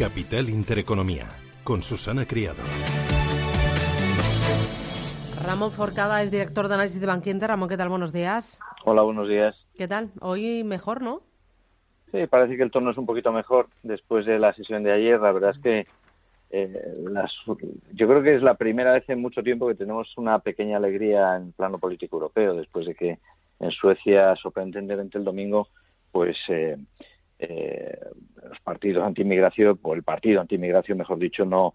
Capital Intereconomía, con Susana Criado. Ramón Forcada es director de análisis de Banquinter. Ramón, ¿qué tal? Buenos días. Hola, buenos días. ¿Qué tal? Hoy mejor, ¿no? Sí, parece que el tono es un poquito mejor después de la sesión de ayer. La verdad es que eh, las, yo creo que es la primera vez en mucho tiempo que tenemos una pequeña alegría en plano político europeo, después de que en Suecia, sorprendentemente el domingo, pues eh, eh, los partidos anti-inmigración, o el partido anti-inmigración, mejor dicho, no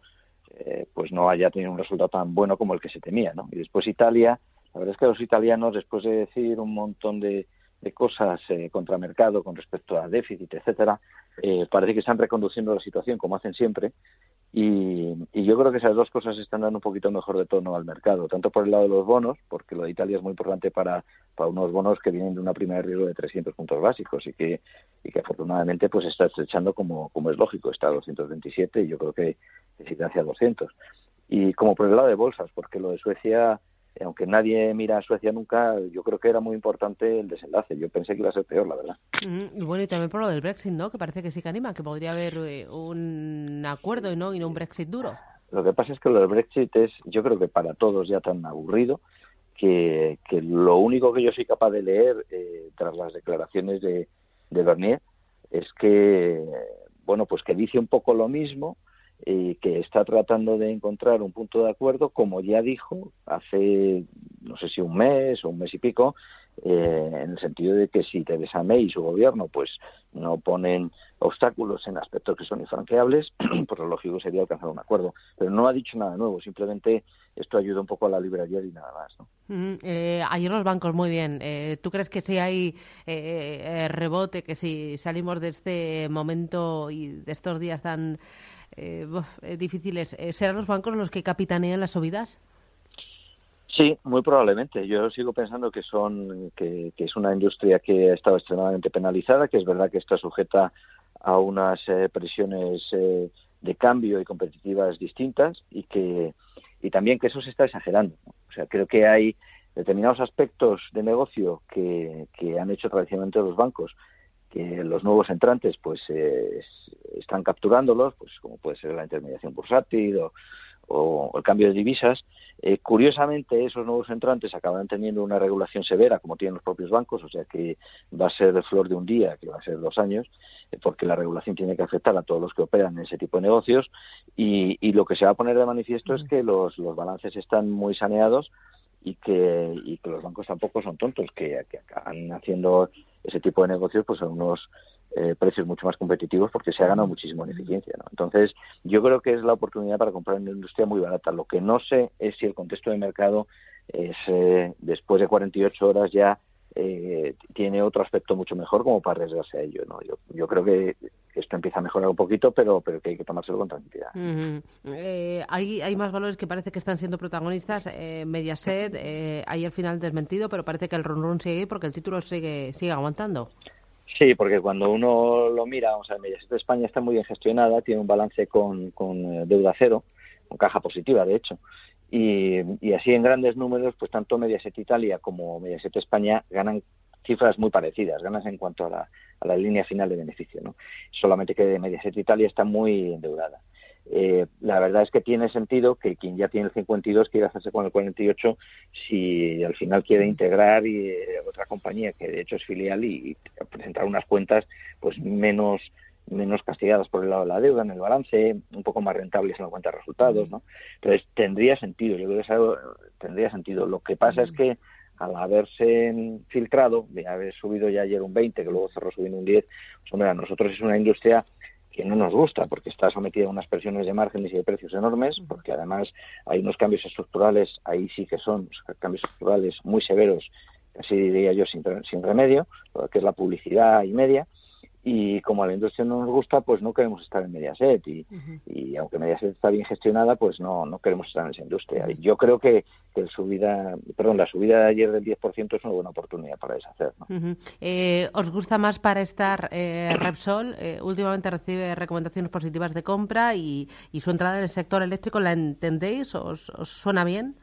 eh, pues no haya tenido un resultado tan bueno como el que se temía, ¿no? Y después Italia, la verdad es que los italianos, después de decir un montón de, de cosas eh, contra mercado con respecto a déficit, etcétera, eh, parece que están reconduciendo la situación como hacen siempre y, y, yo creo que esas dos cosas están dando un poquito mejor de tono al mercado, tanto por el lado de los bonos, porque lo de Italia es muy importante para, para unos bonos que vienen de una prima de riesgo de 300 puntos básicos y que, y que afortunadamente pues está estrechando como, como es lógico, está a 227 y yo creo que, sigue hacia 200. Y como por el lado de bolsas, porque lo de Suecia aunque nadie mira a Suecia nunca, yo creo que era muy importante el desenlace. Yo pensé que iba a ser peor, la verdad. Mm, y bueno, y también por lo del Brexit, ¿no? Que parece que sí que anima, que podría haber eh, un acuerdo y no, y no un Brexit duro. Lo que pasa es que lo del Brexit es, yo creo que para todos ya tan aburrido, que, que lo único que yo soy capaz de leer eh, tras las declaraciones de, de Bernier es que, bueno, pues que dice un poco lo mismo, y que está tratando de encontrar un punto de acuerdo, como ya dijo hace, no sé si un mes o un mes y pico, eh, en el sentido de que si Teresa May y su gobierno pues no ponen obstáculos en aspectos que son infranqueables, pues lo lógico sería alcanzar un acuerdo. Pero no ha dicho nada nuevo, simplemente esto ayuda un poco a la librería y nada más. ¿no? Mm, eh, ayer los bancos, muy bien. Eh, ¿Tú crees que si hay eh, rebote, que si salimos de este momento y de estos días tan eh, difíciles, eh, ¿serán los bancos los que capitanean las subidas? Sí, muy probablemente. Yo sigo pensando que son que, es una industria que ha estado extremadamente penalizada, que es verdad que está sujeta a unas eh, presiones eh, de cambio y competitivas distintas y que y también que eso se está exagerando. O sea, creo que hay determinados aspectos de negocio que, que han hecho tradicionalmente los bancos que los nuevos entrantes pues eh, están capturándolos, pues como puede ser la intermediación bursátil o, o, o el cambio de divisas. Eh, curiosamente, esos nuevos entrantes acaban teniendo una regulación severa, como tienen los propios bancos, o sea que va a ser de flor de un día, que va a ser dos años, eh, porque la regulación tiene que afectar a todos los que operan en ese tipo de negocios. Y, y lo que se va a poner de manifiesto mm. es que los, los balances están muy saneados y que, y que los bancos tampoco son tontos, que, que acaban haciendo ese tipo de negocios pues a unos eh, precios mucho más competitivos porque se ha ganado muchísimo en eficiencia. ¿no? Entonces, yo creo que es la oportunidad para comprar una industria muy barata. Lo que no sé es si el contexto de mercado es eh, después de 48 horas ya eh, tiene otro aspecto mucho mejor como para arriesgarse a ello. ¿no? Yo, yo creo que esto empieza a mejorar un poquito, pero, pero que hay que tomárselo con tranquilidad. Eh, hay, hay más valores que parece que están siendo protagonistas. Eh, Mediaset, eh, ahí al final desmentido, pero parece que el run run sigue porque el título sigue, sigue aguantando. Sí, porque cuando uno lo mira, vamos a ver, Mediaset España está muy bien gestionada, tiene un balance con, con deuda cero, con caja positiva, de hecho. Y, y, así en grandes números, pues tanto Mediaset Italia como Mediaset España ganan cifras muy parecidas, ganas en cuanto a la, a la línea final de beneficio, ¿no? Solamente que Mediaset Italia está muy endeudada. Eh, la verdad es que tiene sentido que quien ya tiene el 52 quiera hacerse con el 48 si al final quiere integrar y, eh, otra compañía que de hecho es filial y, y presentar unas cuentas pues menos menos castigadas por el lado de la deuda en el balance, un poco más rentables en la cuenta de resultados, ¿no? Entonces tendría sentido, yo creo que tendría sentido. Lo que pasa es que al haberse filtrado, de haber subido ya ayer un 20, que luego cerró subiendo un 10, pues hombre, a nosotros es una industria que no nos gusta porque está sometida a unas presiones de márgenes y de precios enormes, porque además hay unos cambios estructurales, ahí sí que son cambios estructurales muy severos, casi diría yo sin, sin remedio, que es la publicidad y media, y como a la industria no nos gusta, pues no queremos estar en Mediaset y, y aunque Mediaset está bien gestionada, pues no, no queremos estar en esa industria. Y yo creo que, que el subida, perdón, la subida de ayer del 10% es una buena oportunidad para deshacer. ¿no? eh, ¿Os gusta más para estar eh, Repsol? Eh, últimamente recibe recomendaciones positivas de compra y, y, su entrada en el sector eléctrico, ¿la entendéis? ¿Os, os suena bien?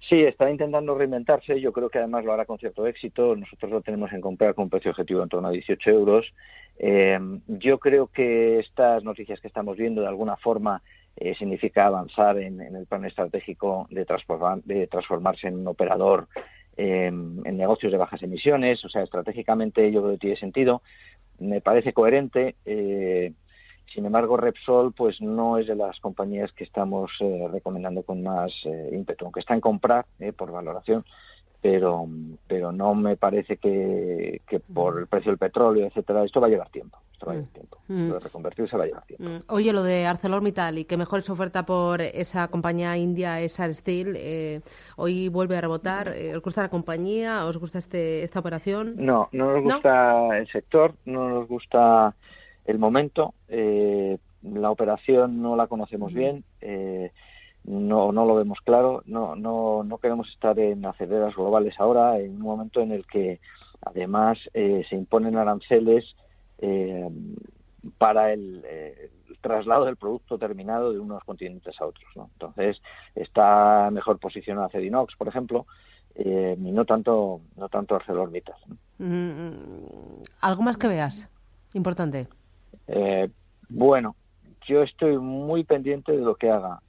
Sí, está intentando reinventarse. Yo creo que además lo hará con cierto éxito. Nosotros lo tenemos en comprar con un precio objetivo en torno a 18 euros. Eh, yo creo que estas noticias que estamos viendo de alguna forma eh, significa avanzar en, en, el plan estratégico de, transformar, de transformarse en un operador eh, en negocios de bajas emisiones. O sea, estratégicamente yo creo que tiene sentido. Me parece coherente. Eh, sin embargo, Repsol pues no es de las compañías que estamos eh, recomendando con más eh, ímpetu, aunque está en comprar eh, por valoración, pero pero no me parece que, que, por el precio del petróleo, etcétera, esto va a llevar tiempo. Esto va a llevar tiempo. Mm. Lo de reconvertirse va a llevar tiempo. Mm. Oye, lo de ArcelorMittal y que mejor su oferta por esa compañía india, esa Steel, eh, hoy vuelve a rebotar. ¿Os gusta la compañía? ¿Os gusta este, esta operación? No, no nos gusta ¿No? el sector, no nos gusta el momento. Eh, la operación no la conocemos bien, eh, no, no lo vemos claro, no, no, no queremos estar en aceleras globales ahora, en un momento en el que además eh, se imponen aranceles eh, para el, eh, el, traslado del producto terminado de unos continentes a otros. ¿no? Entonces está mejor posicionado Cedinox, por ejemplo, eh, y no tanto, no tanto ArcelorMittal. ¿no? Mm, ¿Algo más que veas? Importante. Eh, bueno, yo estoy muy pendiente de lo que haga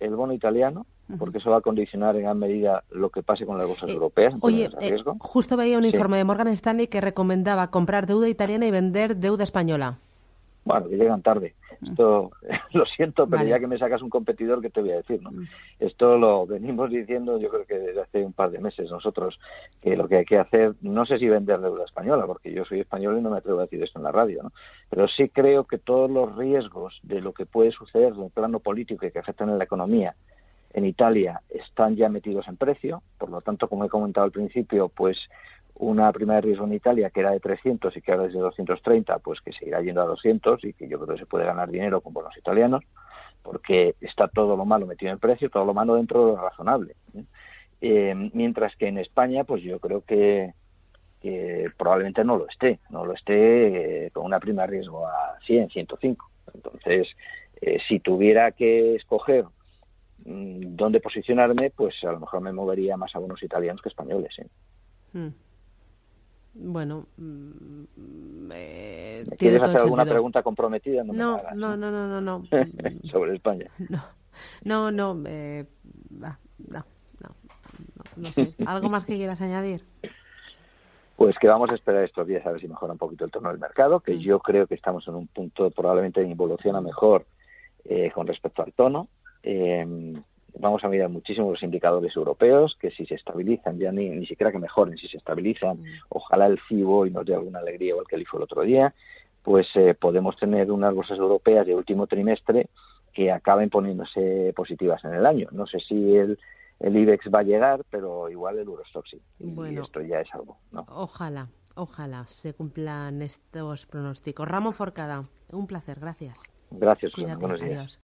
el bono italiano, porque eso va a condicionar en gran medida lo que pase con las bolsas eh, europeas. Oye, eh, justo veía un sí. informe de Morgan Stanley que recomendaba comprar deuda italiana y vender deuda española. Bueno, que llegan tarde. Esto, lo siento, pero vale. ya que me sacas un competidor, ¿qué te voy a decir? No? Esto lo venimos diciendo, yo creo que desde hace un par de meses nosotros, que lo que hay que hacer, no sé si vender deuda española, porque yo soy español y no me atrevo a decir esto en la radio, ¿no? pero sí creo que todos los riesgos de lo que puede suceder en el plano político y que afectan a la economía en Italia están ya metidos en precio, por lo tanto, como he comentado al principio, pues una prima de riesgo en Italia que era de 300 y que ahora es de 230, pues que seguirá yendo a 200 y que yo creo que se puede ganar dinero con bonos italianos, porque está todo lo malo metido en precio, todo lo malo dentro de lo razonable. ¿eh? Eh, mientras que en España, pues yo creo que, que probablemente no lo esté, no lo esté eh, con una prima de riesgo a 100, 105. Entonces, eh, si tuviera que escoger mmm, dónde posicionarme, pues a lo mejor me movería más a bonos italianos que españoles. Mm. Bueno, eh, ¿quieres hacer alguna pregunta comprometida? No, no, hagas, no, no, no, no, no. sobre España. No, no, no, eh, no, no, no, sé. ¿Algo más que quieras añadir? Pues que vamos a esperar estos días a ver si mejora un poquito el tono del mercado, que mm. yo creo que estamos en un punto probablemente de evolución a mejor eh, con respecto al tono. Eh, vamos a mirar muchísimo los indicadores europeos, que si se estabilizan, ya ni, ni siquiera que mejoren, si se estabilizan, mm. ojalá el FIBO y nos dé alguna alegría, igual que el IFO el otro día, pues eh, podemos tener unas bolsas europeas de último trimestre que acaben poniéndose positivas en el año. No sé si el, el IBEX va a llegar, pero igual el Eurostock sí. Y bueno, esto ya es algo. ¿no? Ojalá, ojalá se cumplan estos pronósticos. Ramón Forcada, un placer, gracias. Gracias, Cuídate, buenos días. Adiós.